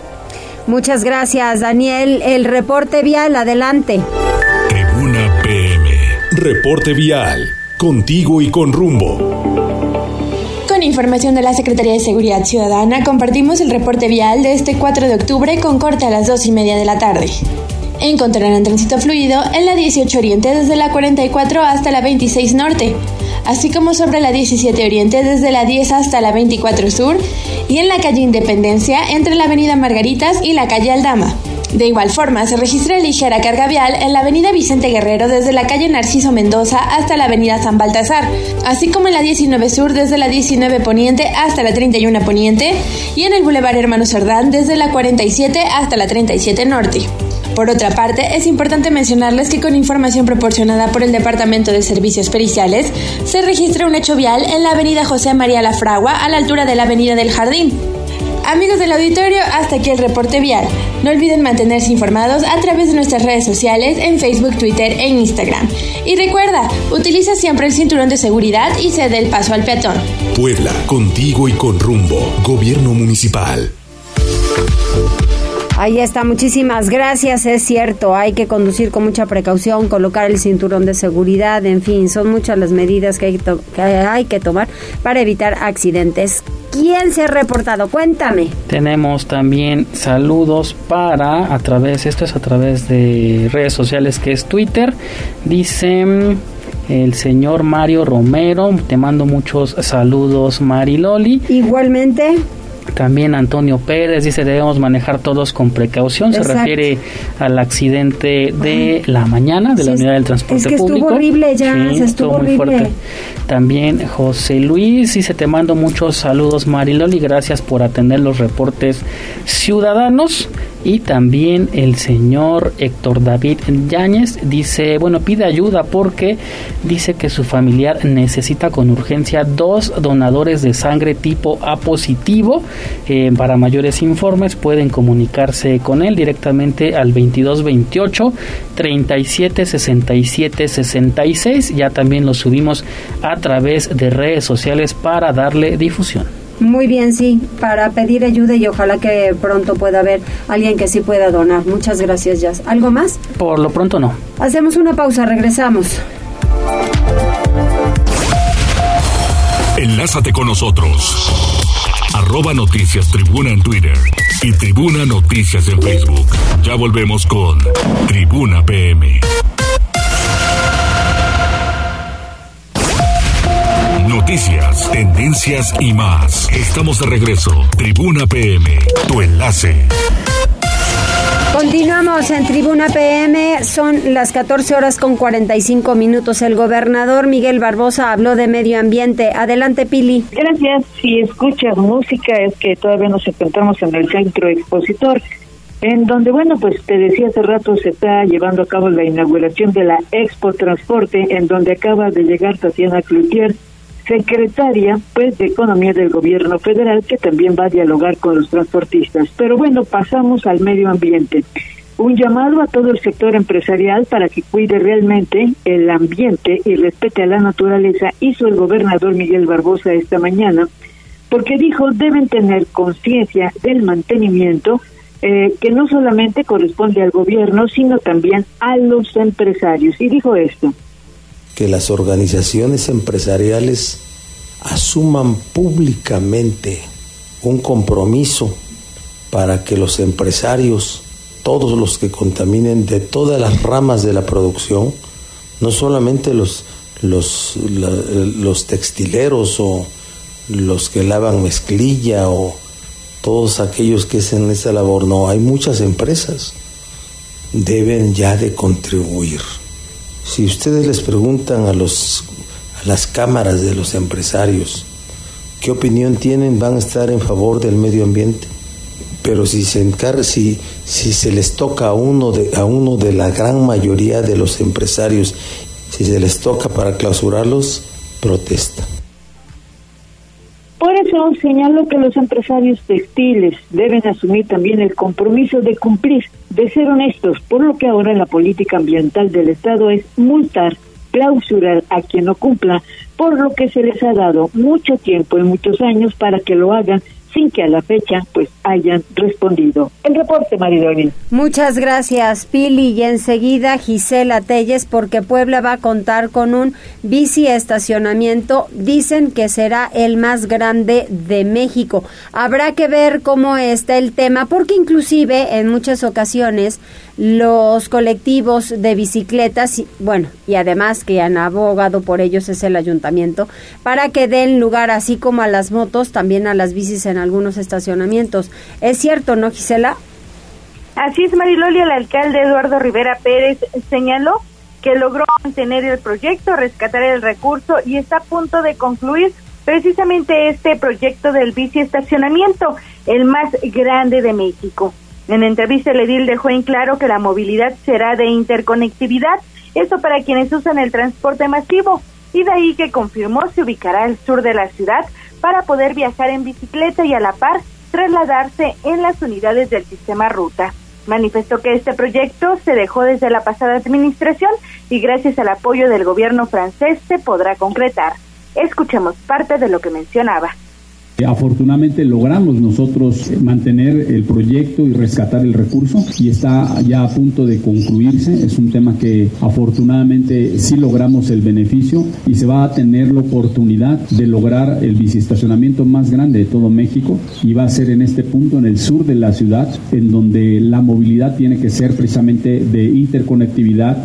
Muchas gracias, Daniel. El reporte vial, adelante. Tribuna PM. Reporte vial. Contigo y con rumbo. Con información de la Secretaría de Seguridad Ciudadana, compartimos el reporte vial de este 4 de octubre con corte a las 2 y media de la tarde encontrarán tránsito fluido en la 18 Oriente desde la 44 hasta la 26 Norte, así como sobre la 17 Oriente desde la 10 hasta la 24 Sur y en la calle Independencia entre la avenida Margaritas y la calle Aldama. De igual forma, se registra ligera carga vial en la avenida Vicente Guerrero desde la calle Narciso Mendoza hasta la avenida San Baltasar, así como en la 19 Sur desde la 19 Poniente hasta la 31 Poniente y en el Boulevard Hermano Cerdán desde la 47 hasta la 37 Norte. Por otra parte, es importante mencionarles que con información proporcionada por el Departamento de Servicios Periciales, se registra un hecho vial en la avenida José María La Fragua a la altura de la avenida del Jardín. Amigos del auditorio, hasta aquí el reporte vial. No olviden mantenerse informados a través de nuestras redes sociales en Facebook, Twitter e Instagram. Y recuerda, utiliza siempre el cinturón de seguridad y cede el paso al peatón. Puebla, contigo y con rumbo. Gobierno Municipal. Ahí está, muchísimas gracias. Es cierto, hay que conducir con mucha precaución, colocar el cinturón de seguridad, en fin, son muchas las medidas que hay que, que, hay que tomar para evitar accidentes. ¿Quién se ha reportado? Cuéntame. Tenemos también saludos para, a través, esto es a través de redes sociales que es Twitter. Dice mm, el señor Mario Romero, te mando muchos saludos Mariloli. Igualmente. También Antonio Pérez dice debemos manejar todos con precaución. Se refiere al accidente de la mañana de la unidad del transporte es que público. Estuvo horrible ya, se estuvo, muy fuerte. También José Luis dice te mando muchos saludos Mariloli, gracias por atender los reportes ciudadanos. Y también el señor Héctor David Yáñez dice, bueno, pide ayuda porque dice que su familiar necesita con urgencia dos donadores de sangre tipo A positivo. Eh, para mayores informes pueden comunicarse con él directamente al 2228 37 67 66. Ya también lo subimos a través de redes sociales para darle difusión. Muy bien, sí, para pedir ayuda y ojalá que pronto pueda haber alguien que sí pueda donar. Muchas gracias, Jazz. ¿Algo más? Por lo pronto no. Hacemos una pausa, regresamos. Enlázate con nosotros. Arroba Noticias Tribuna en Twitter y Tribuna Noticias en Facebook. Ya volvemos con Tribuna PM. Noticias, tendencias y más. Estamos de regreso. Tribuna PM, tu enlace. Continuamos en Tribuna PM, son las 14 horas con 45 minutos. El gobernador Miguel Barbosa habló de medio ambiente. Adelante, Pili. Gracias. Si escuchas música es que todavía nos encontramos en el centro expositor, en donde, bueno, pues te decía hace rato, se está llevando a cabo la inauguración de la Expo Transporte, en donde acaba de llegar Tatiana Cloutier, secretaria pues de Economía del Gobierno Federal que también va a dialogar con los transportistas. Pero bueno, pasamos al medio ambiente. Un llamado a todo el sector empresarial para que cuide realmente el ambiente y respete a la naturaleza hizo el gobernador Miguel Barbosa esta mañana, porque dijo deben tener conciencia del mantenimiento eh, que no solamente corresponde al gobierno, sino también a los empresarios. Y dijo esto que las organizaciones empresariales asuman públicamente un compromiso para que los empresarios, todos los que contaminen de todas las ramas de la producción, no solamente los, los, los textileros o los que lavan mezclilla o todos aquellos que hacen esa labor, no, hay muchas empresas, deben ya de contribuir. Si ustedes les preguntan a, los, a las cámaras de los empresarios qué opinión tienen, van a estar en favor del medio ambiente. Pero si se, encar si, si se les toca a uno, de, a uno de la gran mayoría de los empresarios, si se les toca para clausurarlos, protestan. Por eso señalo que los empresarios textiles deben asumir también el compromiso de cumplir, de ser honestos, por lo que ahora la política ambiental del Estado es multar, clausurar a quien no cumpla, por lo que se les ha dado mucho tiempo y muchos años para que lo hagan sin que a la fecha pues hayan respondido. El reporte, Maridoni. Muchas gracias, Pili. Y enseguida Gisela Telles, porque Puebla va a contar con un bici estacionamiento. Dicen que será el más grande de México. Habrá que ver cómo está el tema, porque inclusive en muchas ocasiones los colectivos de bicicletas, bueno, y además que han abogado por ellos es el ayuntamiento, para que den lugar así como a las motos, también a las bicis en algunos estacionamientos. ¿Es cierto, no, Gisela? Así es, Mariloli, el alcalde Eduardo Rivera Pérez señaló que logró mantener el proyecto, rescatar el recurso y está a punto de concluir precisamente este proyecto del bici estacionamiento, el más grande de México. En entrevista, el edil dejó en claro que la movilidad será de interconectividad, esto para quienes usan el transporte masivo, y de ahí que confirmó se ubicará al sur de la ciudad para poder viajar en bicicleta y a la par trasladarse en las unidades del sistema ruta. Manifestó que este proyecto se dejó desde la pasada administración y gracias al apoyo del gobierno francés se podrá concretar. Escuchemos parte de lo que mencionaba Afortunadamente logramos nosotros mantener el proyecto y rescatar el recurso y está ya a punto de concluirse. Es un tema que afortunadamente sí logramos el beneficio y se va a tener la oportunidad de lograr el biciestacionamiento más grande de todo México y va a ser en este punto en el sur de la ciudad en donde la movilidad tiene que ser precisamente de interconectividad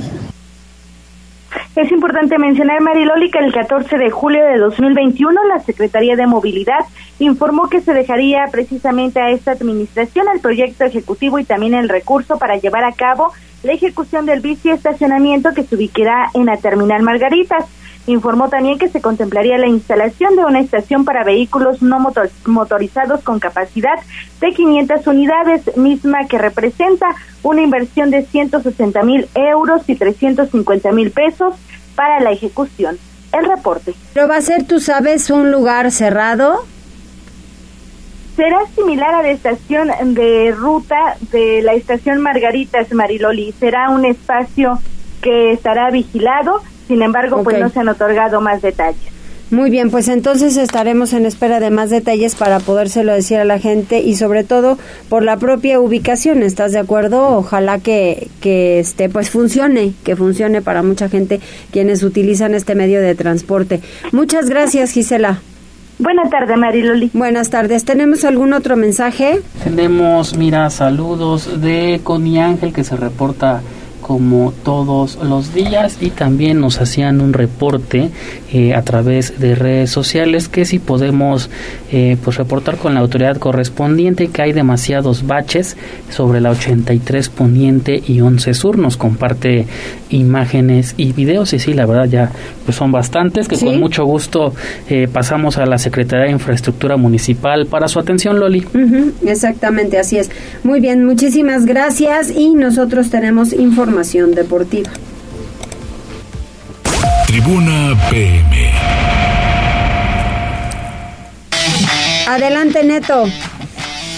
es importante mencionar, Mariloli, que el 14 de julio de 2021 la Secretaría de Movilidad informó que se dejaría precisamente a esta administración el proyecto ejecutivo y también el recurso para llevar a cabo la ejecución del bici estacionamiento que se ubicará en la terminal Margaritas. Informó también que se contemplaría la instalación de una estación para vehículos no motorizados con capacidad de 500 unidades, misma que representa una inversión de 160 mil euros y 350 mil pesos para la ejecución. El reporte. ¿Pero va a ser, tú sabes, un lugar cerrado? Será similar a la estación de ruta de la estación Margaritas Mariloli. Será un espacio que estará vigilado, sin embargo, pues no se han otorgado más detalles. Muy bien, pues entonces estaremos en espera de más detalles para podérselo decir a la gente y sobre todo por la propia ubicación, ¿estás de acuerdo? Ojalá que, que este, pues funcione, que funcione para mucha gente quienes utilizan este medio de transporte. Muchas gracias, Gisela. Buenas tardes, Mariloli. Buenas tardes. ¿Tenemos algún otro mensaje? Tenemos, mira, saludos de Connie Ángel que se reporta como todos los días y también nos hacían un reporte eh, a través de redes sociales que si podemos eh, pues reportar con la autoridad correspondiente que hay demasiados baches sobre la 83 Poniente y 11 Sur. Nos comparte imágenes y videos y sí la verdad ya pues son bastantes que con mucho gusto eh, pasamos a la Secretaría de Infraestructura Municipal. Para su atención Loli. Exactamente así es. Muy bien muchísimas gracias y nosotros tenemos información deportiva. Tribuna PM. Adelante, Neto.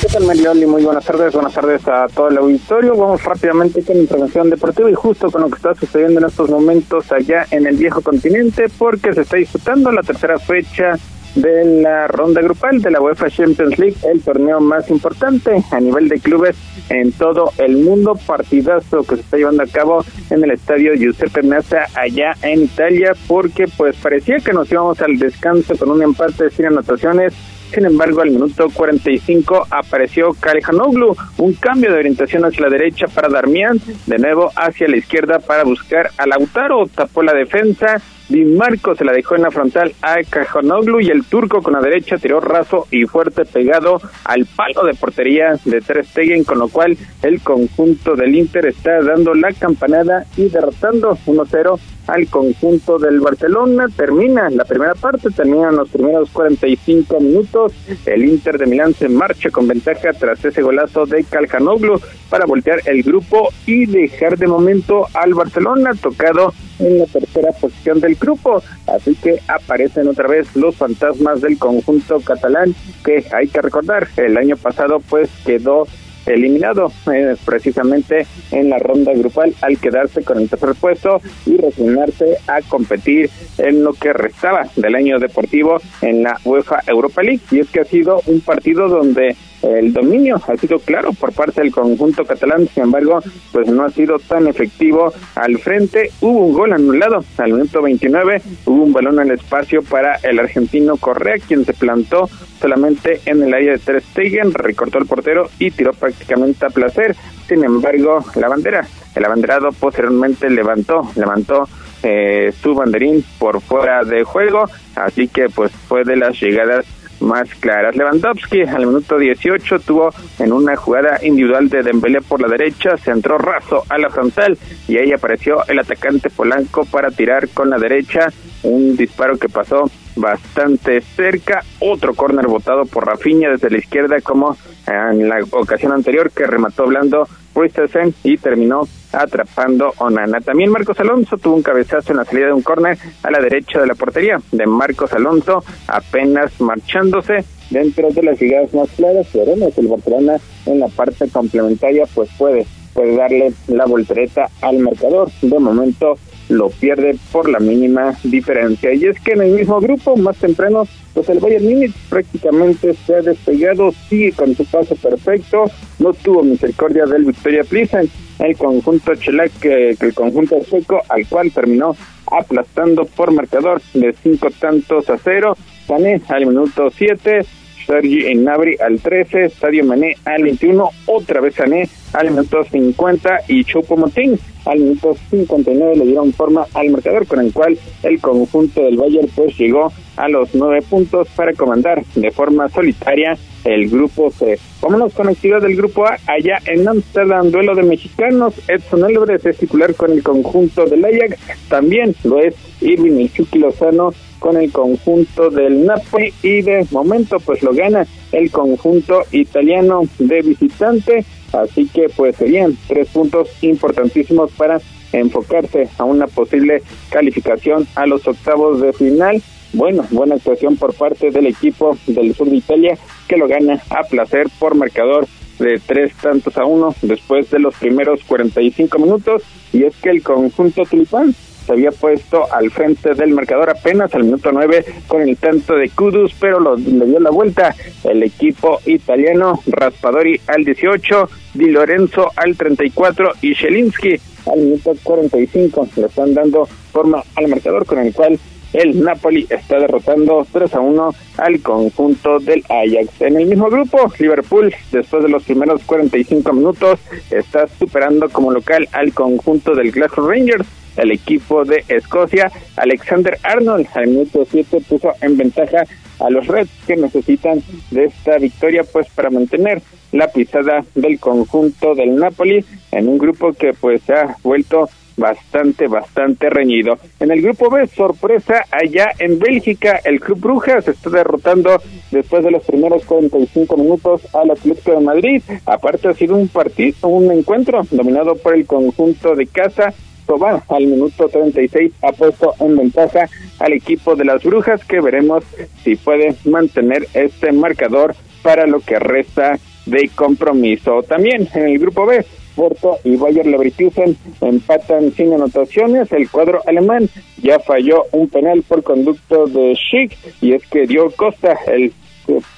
¿Qué tal, Marioli? Muy buenas tardes, buenas tardes a todo el auditorio. Vamos rápidamente con información deportiva y justo con lo que está sucediendo en estos momentos allá en el viejo continente, porque se está disputando la tercera fecha de la ronda grupal de la UEFA Champions League, el torneo más importante a nivel de clubes en todo el mundo, partidazo que se está llevando a cabo en el estadio Giuseppe Meazza allá en Italia, porque pues parecía que nos íbamos al descanso con un empate sin anotaciones. Sin embargo, al minuto 45 apareció Calhanoglu, un cambio de orientación hacia la derecha para Darmian, de nuevo hacia la izquierda para buscar a Lautaro, tapó la defensa, Di Marco se la dejó en la frontal a Cajonoglu y el turco con la derecha tiró raso y fuerte pegado al palo de portería de Ter Stegen, con lo cual el conjunto del Inter está dando la campanada y derrotando 1-0 al conjunto del Barcelona. Termina la primera parte, terminan los primeros 45 minutos. El Inter de Milán se marcha con ventaja tras ese golazo de Calcanoglu para voltear el grupo y dejar de momento al Barcelona tocado en la tercera posición del grupo. Así que aparecen otra vez los fantasmas del conjunto catalán que hay que recordar, el año pasado pues quedó eliminado eh, precisamente en la ronda grupal al quedarse con el tercer puesto y resignarse a competir en lo que restaba del año deportivo en la UEFA Europa League. Y es que ha sido un partido donde el dominio ha sido claro por parte del conjunto catalán, sin embargo, pues no ha sido tan efectivo al frente. Hubo un gol anulado al minuto 29, hubo un balón al espacio para el argentino Correa, quien se plantó solamente en el área de Ter Stegen, recortó el portero y tiró prácticamente a placer. Sin embargo, la bandera, el abanderado posteriormente levantó, levantó eh, su banderín por fuera de juego, así que pues fue de las llegadas más claras. Lewandowski al minuto 18 tuvo en una jugada individual de Dembélé por la derecha, se entró raso a la frontal y ahí apareció el atacante Polanco para tirar con la derecha un disparo que pasó bastante cerca, otro córner votado por Rafinha desde la izquierda como en la ocasión anterior que remató blando Christensen y terminó atrapando Onana. También Marcos Alonso tuvo un cabezazo en la salida de un córner a la derecha de la portería de Marcos Alonso, apenas marchándose dentro de las llegadas más claras. Veremos el Barcelona en la parte complementaria, pues puede, puede darle la voltereta al marcador. De momento lo pierde por la mínima diferencia. Y es que en el mismo grupo, más temprano, pues el Bayern Múnich prácticamente se ha despegado, sigue con su paso perfecto, no tuvo misericordia del Victoria Plizen, el conjunto chelac, que, el conjunto sueco, al cual terminó aplastando por marcador de cinco tantos a cero. Sané al minuto 7, Sergi Nabri al 13, Stadio Mané al 21, otra vez Sané al minuto 50 y Choupo-Moting al minuto 59 le dieron forma al marcador con el cual el conjunto del Bayern pues llegó a los nueve puntos para comandar de forma solitaria el grupo C. Vámonos con actividad del grupo A allá en Amsterdam, duelo de mexicanos. Edson Álvarez es titular con el conjunto del Ajax, también lo es Irving Chucky Lozano con el conjunto del Napoli y de momento pues lo gana el conjunto italiano de visitante Así que pues serían tres puntos importantísimos para enfocarse a una posible calificación a los octavos de final. Bueno, buena actuación por parte del equipo del sur de Italia que lo gana a placer por marcador de tres tantos a uno después de los primeros 45 minutos y es que el conjunto tulipán se había puesto al frente del marcador apenas al minuto 9 con el tanto de Kudus, pero lo, le dio la vuelta el equipo italiano, Raspadori al 18, Di Lorenzo al 34 y Shelinski al minuto 45. Le están dando forma al marcador con el cual el Napoli está derrotando 3 a 1 al conjunto del Ajax. En el mismo grupo, Liverpool, después de los primeros 45 minutos, está superando como local al conjunto del Glasgow Rangers el equipo de Escocia. Alexander Arnold al minuto 7 puso en ventaja a los Reds que necesitan de esta victoria pues para mantener la pisada del conjunto del Napoli en un grupo que pues ha vuelto bastante, bastante reñido. En el grupo B, sorpresa, allá en Bélgica, el Club Brujas está derrotando después de los primeros 45 minutos al Atlético de Madrid. Aparte ha sido un partido, un encuentro dominado por el conjunto de casa va al minuto 36 ha puesto en ventaja al equipo de las Brujas que veremos si puede mantener este marcador para lo que resta de compromiso. También en el grupo B, Porto y Bayer Leverkusen empatan sin anotaciones. El cuadro alemán ya falló un penal por conducto de Schick y es que dio Costa el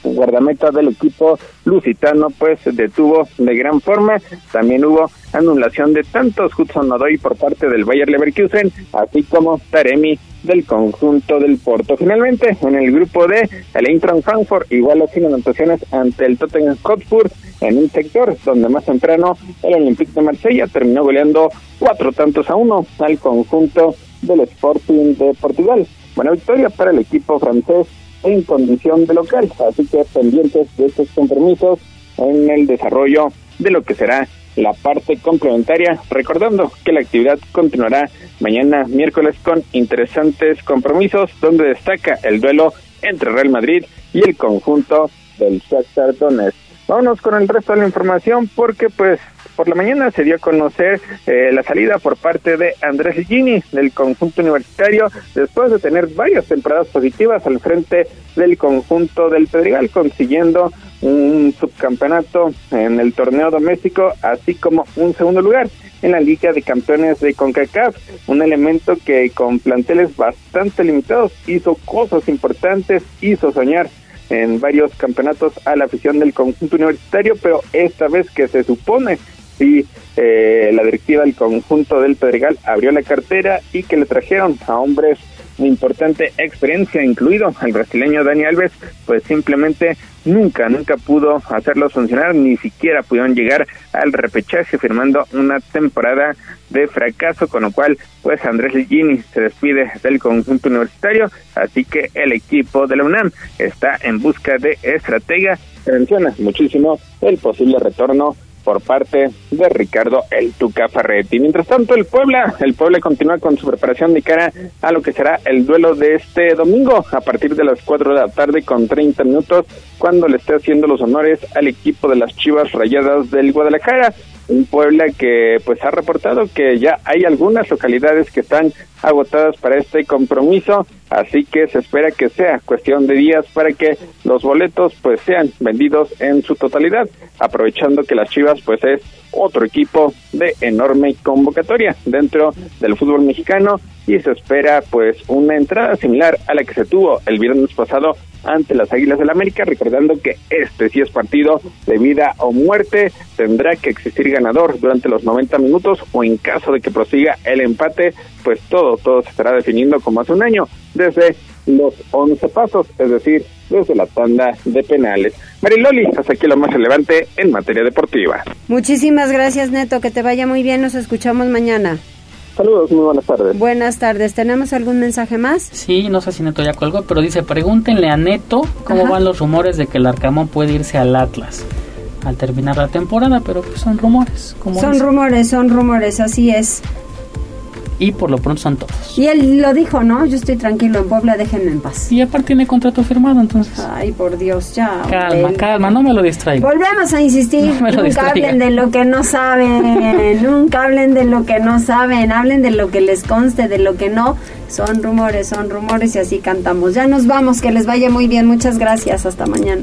guardameta del equipo lusitano pues detuvo de gran forma. También hubo anulación de tantos Hudson Odoi por parte del Bayer Leverkusen, así como Taremi del conjunto del Porto. Finalmente, en el grupo D, el Eintracht Frankfurt igualó sin anotaciones ante el Tottenham Hotspur en un sector donde más temprano el Olympique de Marsella terminó goleando cuatro tantos a uno al conjunto del Sporting de Portugal. Buena victoria para el equipo francés en condición de local, así que pendientes de estos compromisos en el desarrollo de lo que será la parte complementaria, recordando que la actividad continuará mañana miércoles con interesantes compromisos donde destaca el duelo entre Real Madrid y el conjunto del Shakhtar Donetsk. Vámonos con el resto de la información porque pues por la mañana se dio a conocer eh, la salida por parte de Andrés Gini del conjunto universitario después de tener varias temporadas positivas al frente del conjunto del Pedregal consiguiendo un subcampeonato en el torneo doméstico así como un segundo lugar en la Liga de Campeones de CONCACAF, un elemento que con planteles bastante limitados hizo cosas importantes, hizo soñar en varios campeonatos a la afición del conjunto universitario, pero esta vez que se supone sí eh, la directiva del conjunto del Pedregal abrió la cartera y que le trajeron a hombres importante experiencia, incluido. El brasileño Dani Alves, pues simplemente nunca, nunca pudo hacerlos funcionar, ni siquiera pudieron llegar al repechaje firmando una temporada de fracaso, con lo cual pues Andrés Ligini se despide del conjunto universitario, así que el equipo de la UNAM está en busca de estratega, menciona muchísimo el posible retorno por parte de Ricardo El Tuca Ferretti. Mientras tanto, el Puebla, el Puebla continúa con su preparación de cara a lo que será el duelo de este domingo a partir de las 4 de la tarde con 30 minutos cuando le esté haciendo los honores al equipo de las Chivas Rayadas del Guadalajara. Un Puebla que pues ha reportado que ya hay algunas localidades que están agotadas para este compromiso, así que se espera que sea cuestión de días para que los boletos pues sean vendidos en su totalidad, aprovechando que las Chivas pues es otro equipo de enorme convocatoria dentro del fútbol mexicano y se espera pues una entrada similar a la que se tuvo el viernes pasado ante las Águilas del América, recordando que este sí es partido de vida o muerte, tendrá que existir ganador durante los 90 minutos o en caso de que prosiga el empate, pues todo, todo se estará definiendo como hace un año, desde los 11 pasos, es decir, desde la tanda de penales. Mariloli, hasta aquí lo más relevante en materia deportiva. Muchísimas gracias, Neto, que te vaya muy bien, nos escuchamos mañana. Saludos, muy buenas tardes. Buenas tardes. ¿Tenemos algún mensaje más? Sí, no sé si Neto ya colgó, pero dice, pregúntenle a Neto cómo van los rumores de que el Arcamón puede irse al Atlas al terminar la temporada, pero pues son rumores. Como son rumores, son rumores, así es y por lo pronto son todos. Y él lo dijo, ¿no? Yo estoy tranquilo en Puebla, déjenme en paz. Y aparte tiene contrato firmado, entonces. Ay, por Dios, ya. Calma, calma, no me lo distraigo. Volvemos a insistir, nunca hablen de lo que no saben, *laughs* nunca hablen de lo que no saben, hablen de lo que les conste, de lo que no. Son rumores, son rumores y así cantamos. Ya nos vamos, que les vaya muy bien, muchas gracias, hasta mañana.